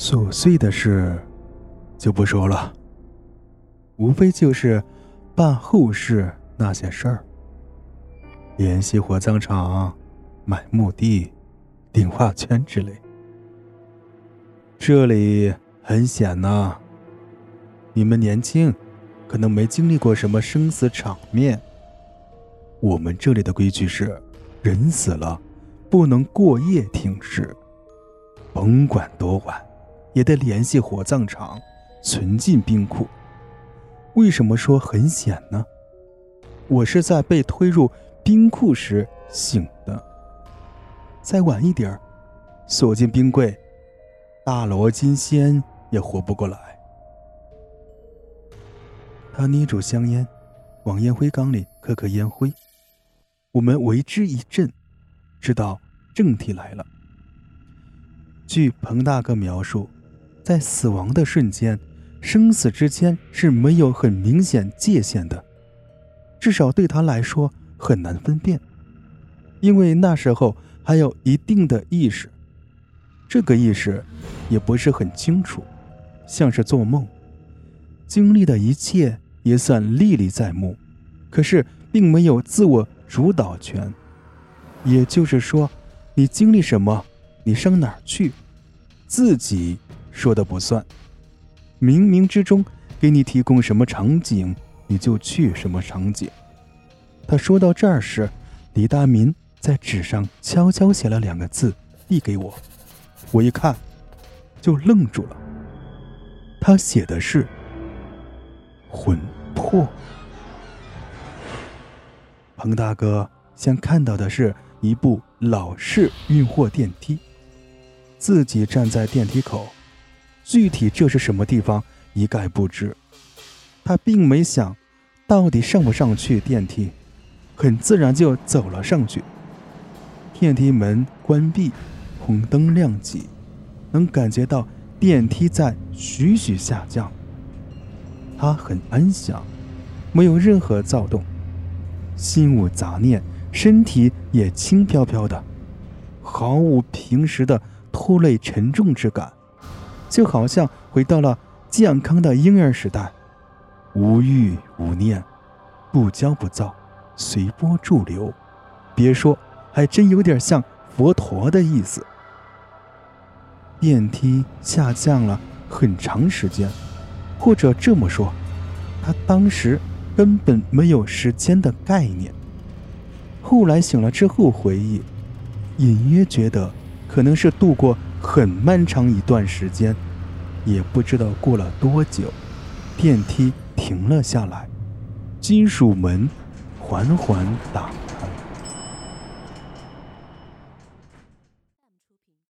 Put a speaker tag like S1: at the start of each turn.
S1: 琐碎的事就不说了，无非就是办后事那些事儿，联系火葬场、买墓地、订画圈之类。这里很险呐，你们年轻，可能没经历过什么生死场面。我们这里的规矩是，人死了不能过夜停尸，甭管多晚。也得联系火葬场，存进冰库。为什么说很险呢？我是在被推入冰库时醒的。再晚一点儿锁进冰柜，大罗金仙也活不过来。他捏住香烟，往烟灰缸里磕磕烟灰。我们为之一振，知道正题来了。据彭大哥描述。在死亡的瞬间，生死之间是没有很明显界限的，至少对他来说很难分辨，因为那时候还有一定的意识，这个意识也不是很清楚，像是做梦，经历的一切也算历历在目，可是并没有自我主导权，也就是说，你经历什么，你上哪儿去，自己。说的不算，冥冥之中给你提供什么场景，你就去什么场景。他说到这儿时，李大民在纸上悄悄写了两个字，递给我。我一看，就愣住了。他写的是“魂魄”。彭大哥先看到的是一部老式运货电梯，自己站在电梯口。具体这是什么地方，一概不知。他并没想到底上不上去电梯，很自然就走了上去。电梯门关闭，红灯亮起，能感觉到电梯在徐徐下降。他很安详，没有任何躁动，心无杂念，身体也轻飘飘的，毫无平时的拖累沉重之感。就好像回到了健康的婴儿时代，无欲无念，不骄不躁，随波逐流。别说，还真有点像佛陀的意思。电梯下降了很长时间，或者这么说，他当时根本没有时间的概念。后来醒了之后回忆，隐约觉得可能是度过。很漫长一段时间，也不知道过了多久，电梯停了下来，金属门缓缓打开